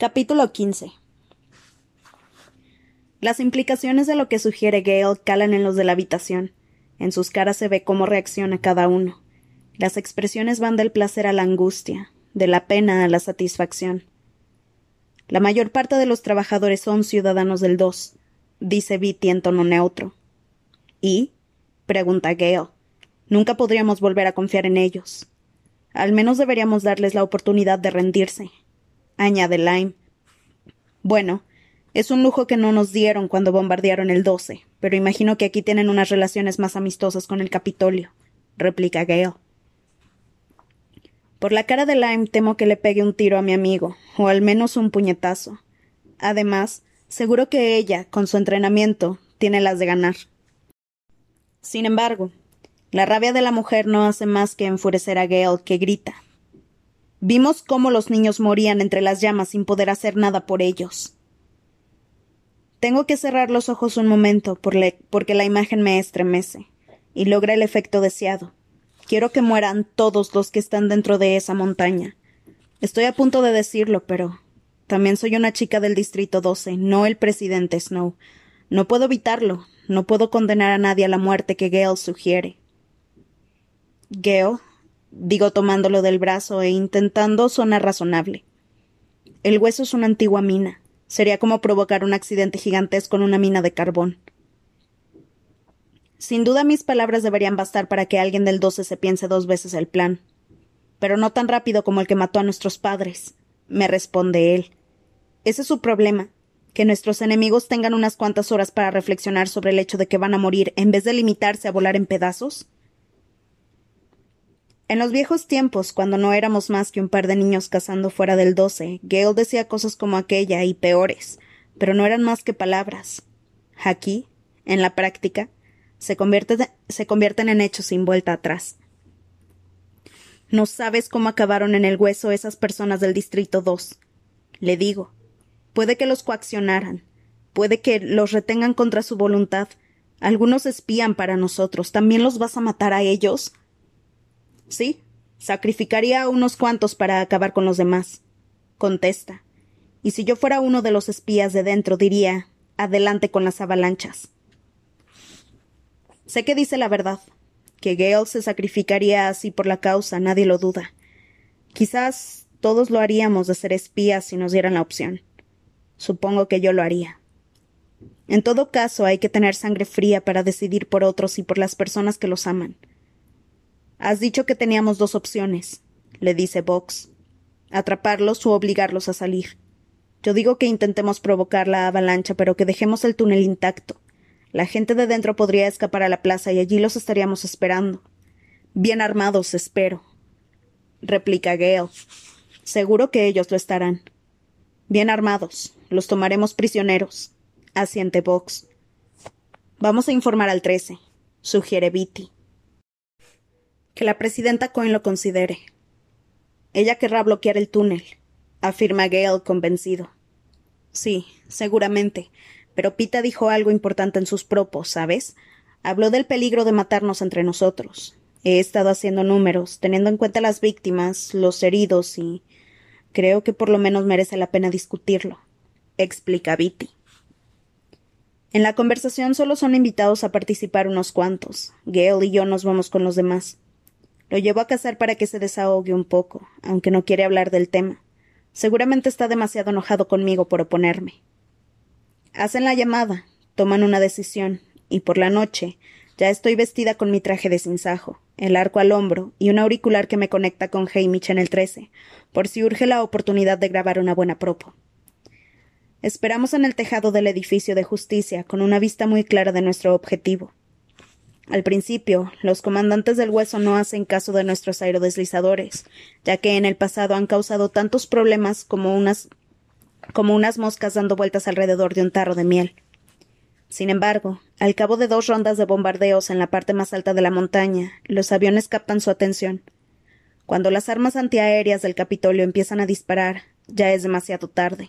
Capítulo 15 Las implicaciones de lo que sugiere Gale calan en los de la habitación. En sus caras se ve cómo reacciona cada uno. Las expresiones van del placer a la angustia, de la pena a la satisfacción. La mayor parte de los trabajadores son ciudadanos del 2, dice Bitty en tono neutro. ¿Y? pregunta Gale. Nunca podríamos volver a confiar en ellos. Al menos deberíamos darles la oportunidad de rendirse añade Lime. Bueno, es un lujo que no nos dieron cuando bombardearon el 12, pero imagino que aquí tienen unas relaciones más amistosas con el Capitolio, replica Gale. Por la cara de Lime temo que le pegue un tiro a mi amigo, o al menos un puñetazo. Además, seguro que ella, con su entrenamiento, tiene las de ganar. Sin embargo, la rabia de la mujer no hace más que enfurecer a Gale, que grita. Vimos cómo los niños morían entre las llamas sin poder hacer nada por ellos. Tengo que cerrar los ojos un momento porque la imagen me estremece y logra el efecto deseado. Quiero que mueran todos los que están dentro de esa montaña. Estoy a punto de decirlo, pero también soy una chica del Distrito 12, no el presidente Snow. No puedo evitarlo, no puedo condenar a nadie a la muerte que Gale sugiere. Gale, digo tomándolo del brazo e intentando sonar razonable. El hueso es una antigua mina. Sería como provocar un accidente gigantesco en una mina de carbón. Sin duda mis palabras deberían bastar para que alguien del 12 se piense dos veces el plan. Pero no tan rápido como el que mató a nuestros padres, me responde él. Ese es su problema, que nuestros enemigos tengan unas cuantas horas para reflexionar sobre el hecho de que van a morir en vez de limitarse a volar en pedazos. En los viejos tiempos, cuando no éramos más que un par de niños cazando fuera del doce, Gale decía cosas como aquella y peores, pero no eran más que palabras. Aquí, en la práctica, se, se convierten en hechos sin vuelta atrás. No sabes cómo acabaron en el hueso esas personas del Distrito 2. Le digo, puede que los coaccionaran, puede que los retengan contra su voluntad. Algunos espían para nosotros. ¿También los vas a matar a ellos? Sí, sacrificaría a unos cuantos para acabar con los demás. Contesta. Y si yo fuera uno de los espías de dentro, diría adelante con las avalanchas. Sé que dice la verdad. Que Gale se sacrificaría así por la causa, nadie lo duda. Quizás todos lo haríamos de ser espías si nos dieran la opción. Supongo que yo lo haría. En todo caso, hay que tener sangre fría para decidir por otros y por las personas que los aman. Has dicho que teníamos dos opciones, le dice Vox. Atraparlos o obligarlos a salir. Yo digo que intentemos provocar la avalancha, pero que dejemos el túnel intacto. La gente de dentro podría escapar a la plaza y allí los estaríamos esperando. Bien armados, espero. replica Gale. Seguro que ellos lo estarán. Bien armados. Los tomaremos prisioneros. asiente Vox. Vamos a informar al trece, sugiere Beatty. Que la presidenta Cohen lo considere. Ella querrá bloquear el túnel, afirma Gale convencido. Sí, seguramente. Pero Pita dijo algo importante en sus propos, ¿sabes? Habló del peligro de matarnos entre nosotros. He estado haciendo números, teniendo en cuenta las víctimas, los heridos y. Creo que por lo menos merece la pena discutirlo, explica Viti. En la conversación solo son invitados a participar unos cuantos. Gale y yo nos vamos con los demás. Lo llevo a casar para que se desahogue un poco, aunque no quiere hablar del tema. Seguramente está demasiado enojado conmigo por oponerme. Hacen la llamada, toman una decisión, y por la noche ya estoy vestida con mi traje de sinsajo, el arco al hombro y un auricular que me conecta con Hamish en el 13, por si urge la oportunidad de grabar una buena propo. Esperamos en el tejado del edificio de justicia, con una vista muy clara de nuestro objetivo. Al principio, los comandantes del hueso no hacen caso de nuestros aerodeslizadores, ya que en el pasado han causado tantos problemas como unas como unas moscas dando vueltas alrededor de un tarro de miel. Sin embargo, al cabo de dos rondas de bombardeos en la parte más alta de la montaña, los aviones captan su atención. Cuando las armas antiaéreas del Capitolio empiezan a disparar, ya es demasiado tarde.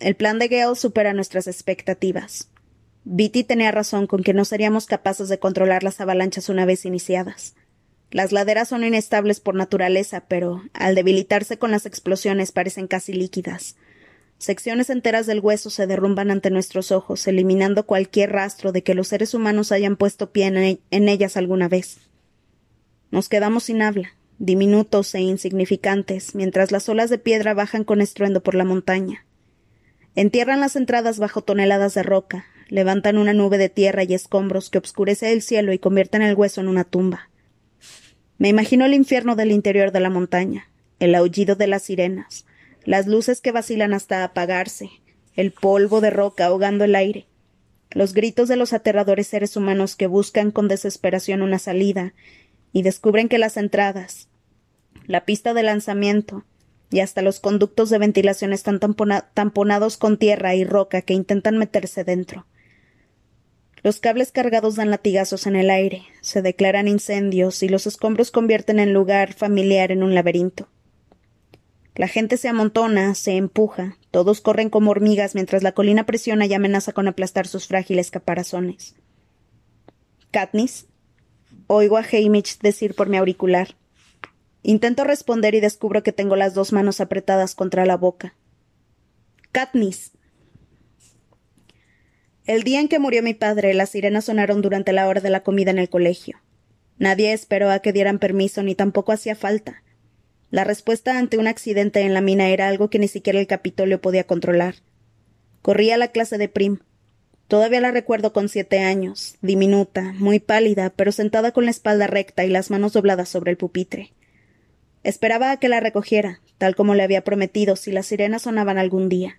El plan de Gale supera nuestras expectativas. Beatty tenía razón con que no seríamos capaces de controlar las avalanchas una vez iniciadas. Las laderas son inestables por naturaleza, pero al debilitarse con las explosiones parecen casi líquidas. Secciones enteras del hueso se derrumban ante nuestros ojos, eliminando cualquier rastro de que los seres humanos hayan puesto pie en, en ellas alguna vez. Nos quedamos sin habla, diminutos e insignificantes, mientras las olas de piedra bajan con estruendo por la montaña. Entierran las entradas bajo toneladas de roca, levantan una nube de tierra y escombros que obscurece el cielo y convierten el hueso en una tumba. Me imagino el infierno del interior de la montaña, el aullido de las sirenas, las luces que vacilan hasta apagarse, el polvo de roca ahogando el aire, los gritos de los aterradores seres humanos que buscan con desesperación una salida y descubren que las entradas, la pista de lanzamiento y hasta los conductos de ventilación están tamponados con tierra y roca que intentan meterse dentro. Los cables cargados dan latigazos en el aire, se declaran incendios y los escombros convierten el lugar familiar en un laberinto. La gente se amontona, se empuja, todos corren como hormigas mientras la colina presiona y amenaza con aplastar sus frágiles caparazones. Katniss. Oigo a Hamish decir por mi auricular. Intento responder y descubro que tengo las dos manos apretadas contra la boca. Katniss. El día en que murió mi padre, las sirenas sonaron durante la hora de la comida en el colegio. Nadie esperó a que dieran permiso ni tampoco hacía falta. La respuesta ante un accidente en la mina era algo que ni siquiera el Capitolio podía controlar. Corría a la clase de prim. Todavía la recuerdo con siete años, diminuta, muy pálida, pero sentada con la espalda recta y las manos dobladas sobre el pupitre. Esperaba a que la recogiera, tal como le había prometido si las sirenas sonaban algún día.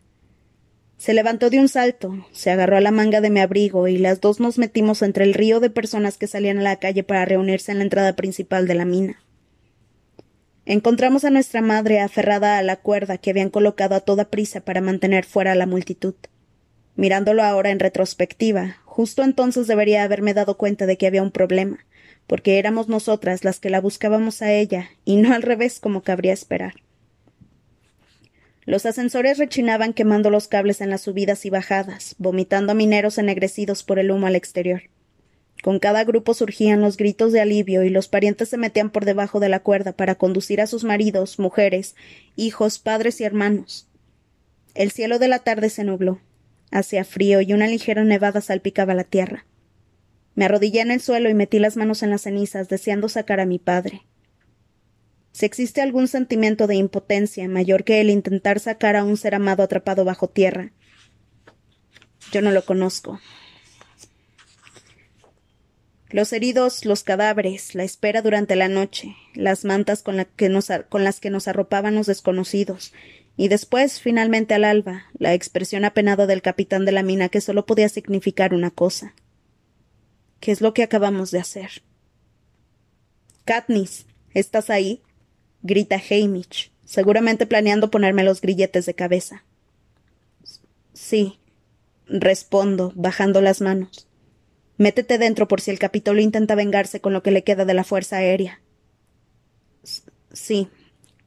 Se levantó de un salto, se agarró a la manga de mi abrigo y las dos nos metimos entre el río de personas que salían a la calle para reunirse en la entrada principal de la mina. Encontramos a nuestra madre aferrada a la cuerda que habían colocado a toda prisa para mantener fuera a la multitud. Mirándolo ahora en retrospectiva, justo entonces debería haberme dado cuenta de que había un problema, porque éramos nosotras las que la buscábamos a ella, y no al revés como cabría esperar. Los ascensores rechinaban quemando los cables en las subidas y bajadas, vomitando a mineros ennegrecidos por el humo al exterior. Con cada grupo surgían los gritos de alivio y los parientes se metían por debajo de la cuerda para conducir a sus maridos, mujeres, hijos, padres y hermanos. El cielo de la tarde se nubló. Hacía frío y una ligera nevada salpicaba la tierra. Me arrodillé en el suelo y metí las manos en las cenizas, deseando sacar a mi padre. Si existe algún sentimiento de impotencia mayor que el intentar sacar a un ser amado atrapado bajo tierra, yo no lo conozco. Los heridos, los cadáveres, la espera durante la noche, las mantas con, las que nos arropaban los desconocidos, y después, finalmente al alba, la expresión apenada del capitán de la mina que solo podía significar una cosa. ¿Qué es lo que acabamos de hacer? Katniss, ¿estás ahí? Grita Hamish, seguramente planeando ponerme los grilletes de cabeza. Sí, respondo, bajando las manos. Métete dentro por si el Capitolio intenta vengarse con lo que le queda de la Fuerza Aérea. Sí,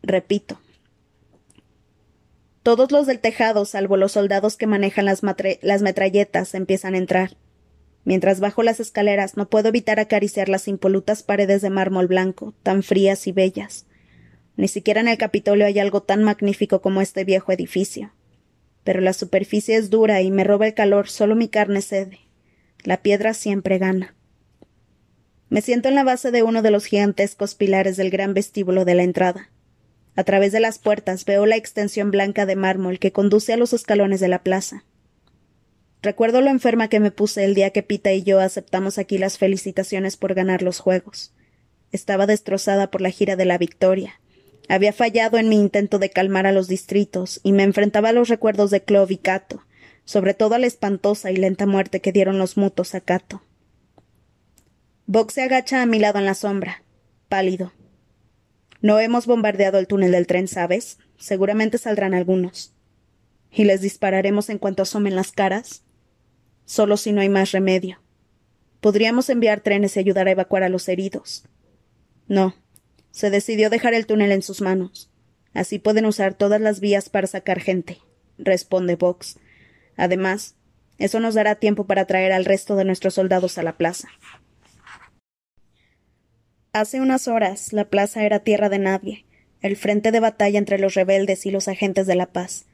repito. Todos los del tejado, salvo los soldados que manejan las, las metralletas, empiezan a entrar. Mientras bajo las escaleras no puedo evitar acariciar las impolutas paredes de mármol blanco, tan frías y bellas. Ni siquiera en el Capitolio hay algo tan magnífico como este viejo edificio. Pero la superficie es dura y me roba el calor, solo mi carne cede. La piedra siempre gana. Me siento en la base de uno de los gigantescos pilares del gran vestíbulo de la entrada. A través de las puertas veo la extensión blanca de mármol que conduce a los escalones de la plaza. Recuerdo lo enferma que me puse el día que Pita y yo aceptamos aquí las felicitaciones por ganar los juegos. Estaba destrozada por la gira de la victoria, había fallado en mi intento de calmar a los distritos y me enfrentaba a los recuerdos de Clove y Cato, sobre todo a la espantosa y lenta muerte que dieron los mutos a Cato. Box se agacha a mi lado en la sombra, pálido. No hemos bombardeado el túnel del tren, ¿sabes? Seguramente saldrán algunos. ¿Y les dispararemos en cuanto asomen las caras? Solo si no hay más remedio. Podríamos enviar trenes y ayudar a evacuar a los heridos. No, se decidió dejar el túnel en sus manos. Así pueden usar todas las vías para sacar gente, responde Vox. Además, eso nos dará tiempo para traer al resto de nuestros soldados a la plaza. Hace unas horas la plaza era tierra de nadie, el frente de batalla entre los rebeldes y los agentes de la paz.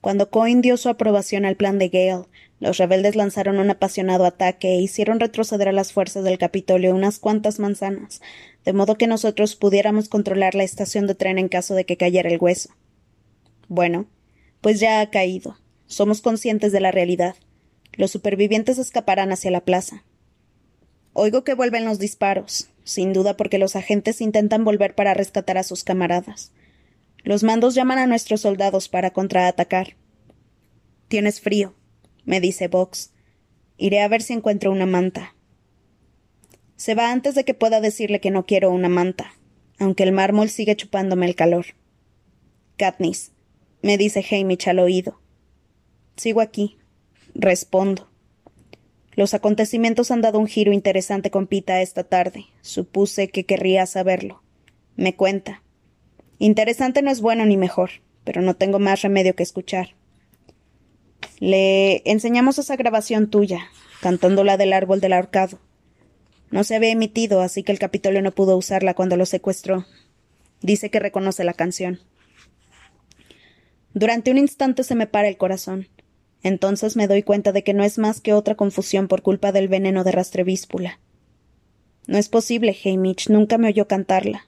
Cuando Cohen dio su aprobación al plan de Gale, los rebeldes lanzaron un apasionado ataque e hicieron retroceder a las fuerzas del Capitolio unas cuantas manzanas, de modo que nosotros pudiéramos controlar la estación de tren en caso de que cayera el hueso. Bueno, pues ya ha caído. Somos conscientes de la realidad. Los supervivientes escaparán hacia la plaza. Oigo que vuelven los disparos, sin duda porque los agentes intentan volver para rescatar a sus camaradas. Los mandos llaman a nuestros soldados para contraatacar. Tienes frío, me dice Vox. Iré a ver si encuentro una manta. Se va antes de que pueda decirle que no quiero una manta, aunque el mármol sigue chupándome el calor. Katniss, me dice Hamish al oído. Sigo aquí. Respondo. Los acontecimientos han dado un giro interesante con Pita esta tarde. Supuse que querría saberlo. Me cuenta. Interesante no es bueno ni mejor, pero no tengo más remedio que escuchar. Le enseñamos esa grabación tuya, cantándola del árbol del ahorcado. No se había emitido, así que el Capitolio no pudo usarla cuando lo secuestró. Dice que reconoce la canción. Durante un instante se me para el corazón. Entonces me doy cuenta de que no es más que otra confusión por culpa del veneno de rastrevíspula. No es posible, Hamish, nunca me oyó cantarla.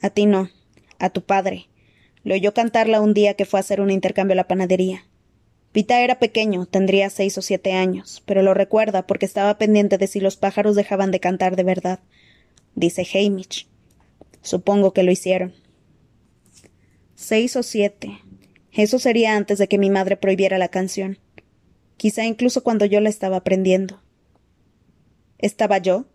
A ti no, a tu padre. Le oyó cantarla un día que fue a hacer un intercambio a la panadería. Pita era pequeño, tendría seis o siete años, pero lo recuerda porque estaba pendiente de si los pájaros dejaban de cantar de verdad. Dice Hamish. Supongo que lo hicieron. Seis o siete. Eso sería antes de que mi madre prohibiera la canción. Quizá incluso cuando yo la estaba aprendiendo. ¿Estaba yo?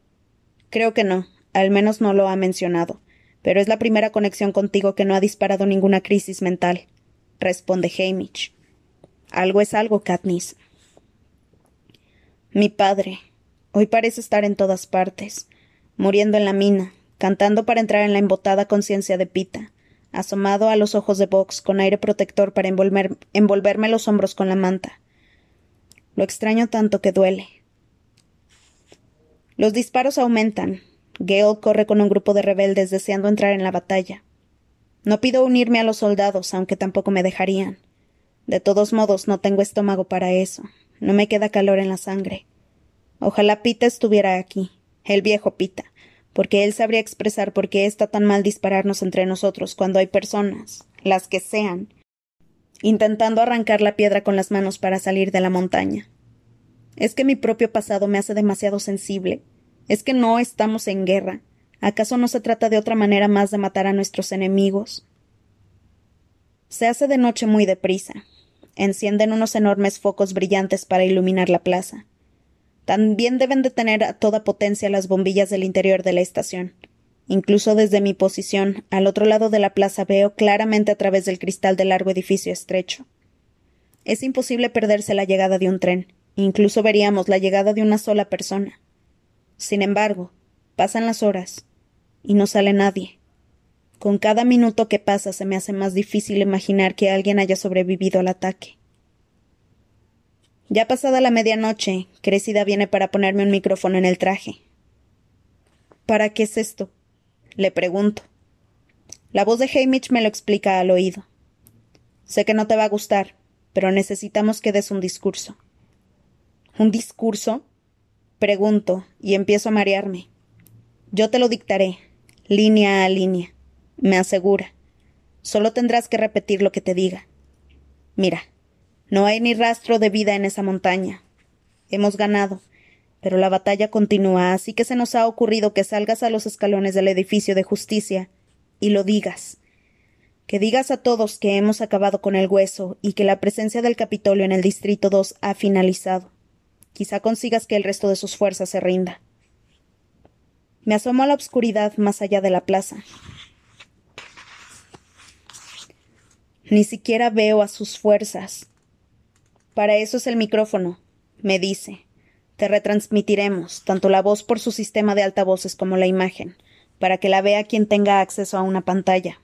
Creo que no, al menos no lo ha mencionado, pero es la primera conexión contigo que no ha disparado ninguna crisis mental, responde Hamish. Algo es algo, Katniss. Mi padre. Hoy parece estar en todas partes, muriendo en la mina, cantando para entrar en la embotada conciencia de Pita, asomado a los ojos de Vox con aire protector para envolverme los hombros con la manta. Lo extraño tanto que duele. Los disparos aumentan. Gale corre con un grupo de rebeldes deseando entrar en la batalla. No pido unirme a los soldados, aunque tampoco me dejarían. De todos modos, no tengo estómago para eso. No me queda calor en la sangre. Ojalá Pita estuviera aquí, el viejo Pita, porque él sabría expresar por qué está tan mal dispararnos entre nosotros cuando hay personas, las que sean, intentando arrancar la piedra con las manos para salir de la montaña. Es que mi propio pasado me hace demasiado sensible. Es que no estamos en guerra. ¿Acaso no se trata de otra manera más de matar a nuestros enemigos? Se hace de noche muy deprisa. Encienden unos enormes focos brillantes para iluminar la plaza. También deben de tener a toda potencia las bombillas del interior de la estación. Incluso desde mi posición, al otro lado de la plaza, veo claramente a través del cristal del largo edificio estrecho. Es imposible perderse la llegada de un tren. Incluso veríamos la llegada de una sola persona. Sin embargo, pasan las horas y no sale nadie. Con cada minuto que pasa se me hace más difícil imaginar que alguien haya sobrevivido al ataque. Ya pasada la medianoche, Crecida viene para ponerme un micrófono en el traje. ¿Para qué es esto? Le pregunto. La voz de Hamish me lo explica al oído. Sé que no te va a gustar, pero necesitamos que des un discurso. ¿Un discurso? Pregunto, y empiezo a marearme. Yo te lo dictaré, línea a línea, me asegura. Solo tendrás que repetir lo que te diga. Mira, no hay ni rastro de vida en esa montaña. Hemos ganado, pero la batalla continúa, así que se nos ha ocurrido que salgas a los escalones del edificio de justicia y lo digas. Que digas a todos que hemos acabado con el hueso y que la presencia del Capitolio en el Distrito 2 ha finalizado. Quizá consigas que el resto de sus fuerzas se rinda. Me asomo a la oscuridad más allá de la plaza. Ni siquiera veo a sus fuerzas. Para eso es el micrófono, me dice. Te retransmitiremos, tanto la voz por su sistema de altavoces como la imagen, para que la vea quien tenga acceso a una pantalla.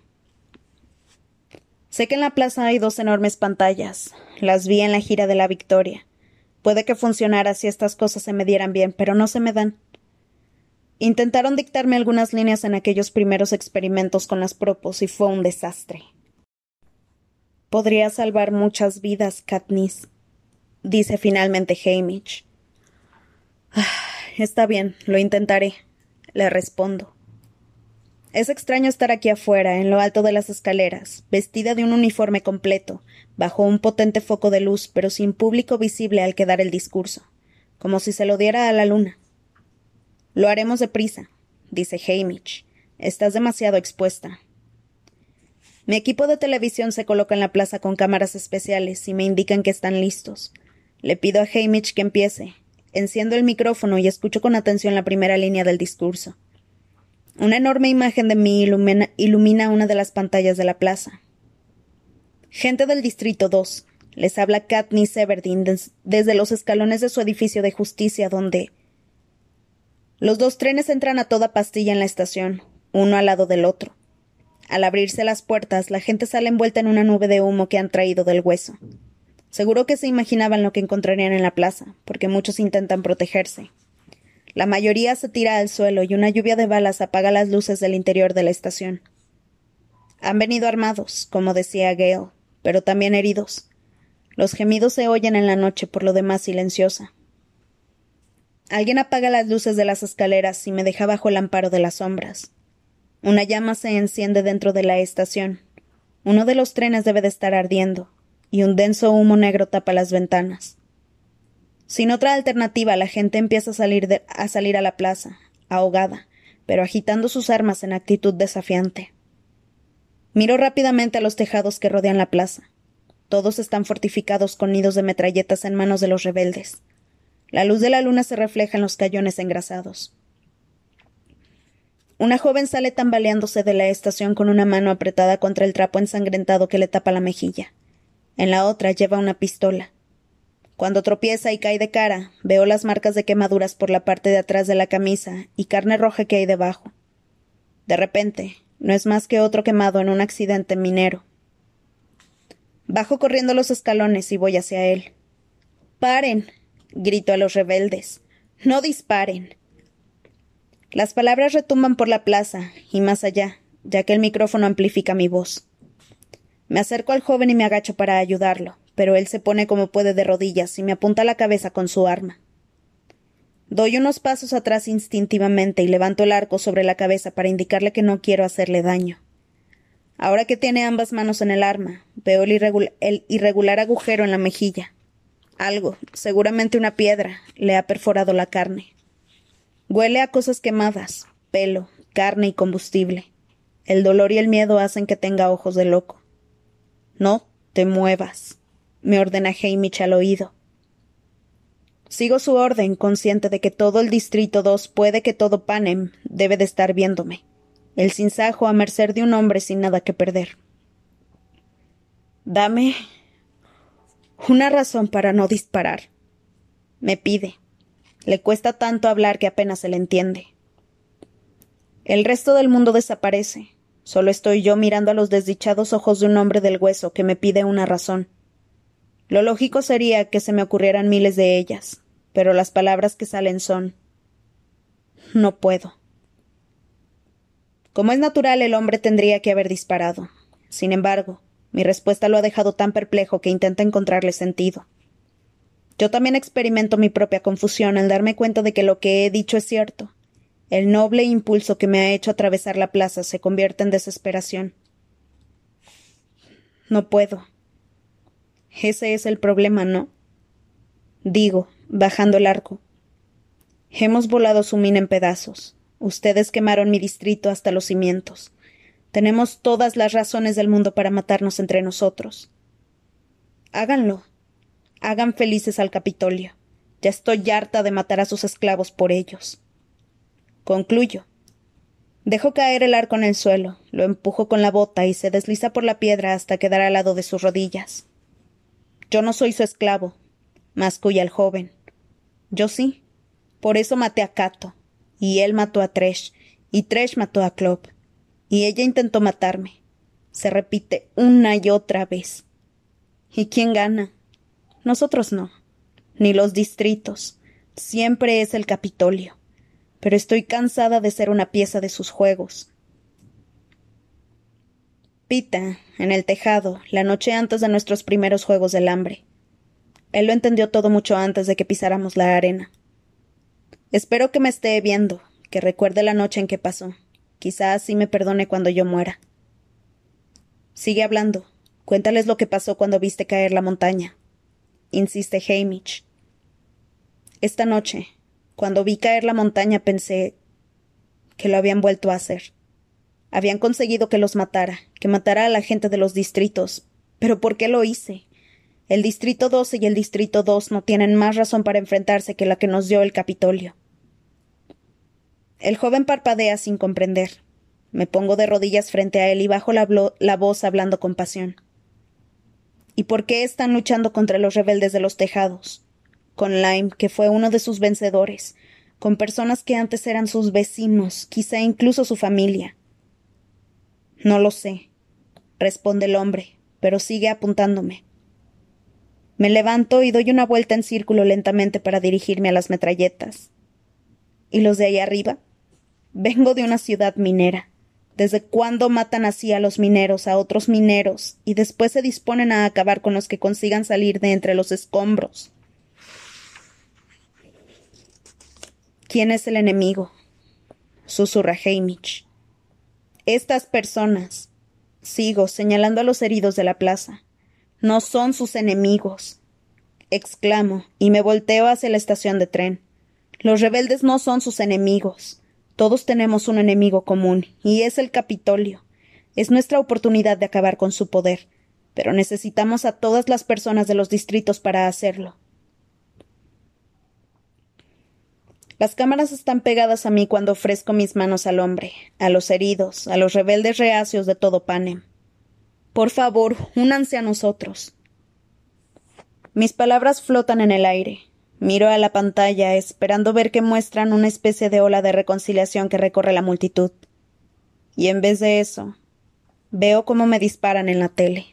Sé que en la plaza hay dos enormes pantallas. Las vi en la gira de la Victoria. Puede que funcionara si estas cosas se me dieran bien, pero no se me dan. Intentaron dictarme algunas líneas en aquellos primeros experimentos con las propos y fue un desastre. Podría salvar muchas vidas, Katniss, dice finalmente Hamish. Ah, está bien, lo intentaré, le respondo. Es extraño estar aquí afuera, en lo alto de las escaleras, vestida de un uniforme completo, bajo un potente foco de luz, pero sin público visible al quedar el discurso, como si se lo diera a la luna. Lo haremos deprisa, dice Hamish. Estás demasiado expuesta. Mi equipo de televisión se coloca en la plaza con cámaras especiales y me indican que están listos. Le pido a Hamish que empiece. Enciendo el micrófono y escucho con atención la primera línea del discurso. Una enorme imagen de mí ilumina, una de las pantallas de la plaza. Gente del Distrito 2. Les habla Katniss Everdeen desde los escalones de su edificio de justicia, donde. Los dos trenes entran a toda pastilla en la estación, uno al lado del otro. Al abrirse las puertas, la gente sale envuelta en una nube de humo que han traído del hueso. Seguro que se imaginaban lo que encontrarían en la plaza, porque muchos intentan protegerse. La mayoría se tira al suelo y una lluvia de balas apaga las luces del interior de la estación. Han venido armados, como decía Gale, pero también heridos. Los gemidos se oyen en la noche, por lo demás silenciosa. Alguien apaga las luces de las escaleras y me deja bajo el amparo de las sombras. Una llama se enciende dentro de la estación. Uno de los trenes debe de estar ardiendo, y un denso humo negro tapa las ventanas. Sin otra alternativa, la gente empieza a salir, a salir a la plaza, ahogada, pero agitando sus armas en actitud desafiante. Miro rápidamente a los tejados que rodean la plaza. Todos están fortificados con nidos de metralletas en manos de los rebeldes. La luz de la luna se refleja en los cañones engrasados. Una joven sale tambaleándose de la estación con una mano apretada contra el trapo ensangrentado que le tapa la mejilla. En la otra lleva una pistola. Cuando tropieza y cae de cara, veo las marcas de quemaduras por la parte de atrás de la camisa y carne roja que hay debajo. De repente, no es más que otro quemado en un accidente minero. Bajo corriendo los escalones y voy hacia él. Paren. grito a los rebeldes. No disparen. Las palabras retumban por la plaza y más allá, ya que el micrófono amplifica mi voz. Me acerco al joven y me agacho para ayudarlo pero él se pone como puede de rodillas y me apunta la cabeza con su arma. Doy unos pasos atrás instintivamente y levanto el arco sobre la cabeza para indicarle que no quiero hacerle daño. Ahora que tiene ambas manos en el arma, veo el, irregular agujero en la mejilla. Algo, seguramente una piedra, le ha perforado la carne. Huele a cosas quemadas, pelo, carne y combustible. El dolor y el miedo hacen que tenga ojos de loco. No te muevas me ordena Hamish al oído. Sigo su orden, consciente de que todo el Distrito 2 puede que todo Panem debe de estar viéndome. El sinsajo a merced de un hombre sin nada que perder. Dame una razón para no disparar. Me pide. Le cuesta tanto hablar que apenas se le entiende. El resto del mundo desaparece. Solo estoy yo mirando a los desdichados ojos de un hombre del hueso que me pide una razón. Lo lógico sería que se me ocurrieran miles de ellas, pero las palabras que salen son no puedo. Como es natural, el hombre tendría que haber disparado. Sin embargo, mi respuesta lo ha dejado tan perplejo que intenta encontrarle sentido. Yo también experimento mi propia confusión al darme cuenta de que lo que he dicho es cierto. El noble impulso que me ha hecho atravesar la plaza se convierte en desesperación. No puedo. Ese es el problema, ¿no? Digo, bajando el arco. Hemos volado su mina en pedazos. Ustedes quemaron mi distrito hasta los cimientos. Tenemos todas las razones del mundo para matarnos entre nosotros. Háganlo. Hagan felices al Capitolio. Ya estoy harta de matar a sus esclavos por ellos. Concluyo. Dejo caer el arco en el suelo, lo empujo con la bota y se desliza por la piedra hasta quedar al lado de sus rodillas. Yo no soy su esclavo, masculla el joven. Yo sí. Por eso maté a Cato. Y él mató a Tresh. Y Tresh mató a Clop. Y ella intentó matarme. Se repite una y otra vez. ¿Y quién gana? Nosotros no. Ni los distritos. Siempre es el Capitolio. pero estoy cansada de ser una pieza de sus juegos. Pita, en el tejado, la noche antes de nuestros primeros juegos del hambre. Él lo entendió todo mucho antes de que pisáramos la arena. Espero que me esté viendo, que recuerde la noche en que pasó. Quizás así me perdone cuando yo muera. Sigue hablando. Cuéntales lo que pasó cuando viste caer la montaña. Insiste Hamish. Esta noche, cuando vi caer la montaña, pensé que lo habían vuelto a hacer. Habían conseguido que los matara, que matara a la gente de los distritos. Pero ¿por qué lo hice? El Distrito 12 y el Distrito 2 no tienen más razón para enfrentarse que la que nos dio el Capitolio. El joven parpadea sin comprender. Me pongo de rodillas frente a él y bajo la, la, voz hablando con pasión. ¿Y por qué están luchando contra los rebeldes de los tejados? Con Lyme, que fue uno de sus vencedores, con personas que antes eran sus vecinos, quizá incluso su familia. No lo sé, responde el hombre, pero sigue apuntándome. Me levanto y doy una vuelta en círculo lentamente para dirigirme a las metralletas. ¿Y los de ahí arriba? Vengo de una ciudad minera. ¿Desde cuándo matan así a los mineros, a otros mineros, y después se disponen a acabar con los que consigan salir de entre los escombros? ¿Quién es el enemigo? susurra Hamish. Estas personas. Sigo señalando a los heridos de la plaza. No son sus enemigos. exclamo, y me volteo hacia la estación de tren. Los rebeldes no son sus enemigos. Todos tenemos un enemigo común, y es el Capitolio. Es nuestra oportunidad de acabar con su poder, pero necesitamos a todas las personas de los distritos para hacerlo. Las cámaras están pegadas a mí cuando ofrezco mis manos al hombre, a los heridos, a los rebeldes reacios de todo Panem. Por favor, únanse a nosotros. Mis palabras flotan en el aire, Miro a la pantalla esperando ver que muestran una especie de ola de reconciliación que recorre la multitud. Y en vez de eso, veo cómo me disparan en la tele.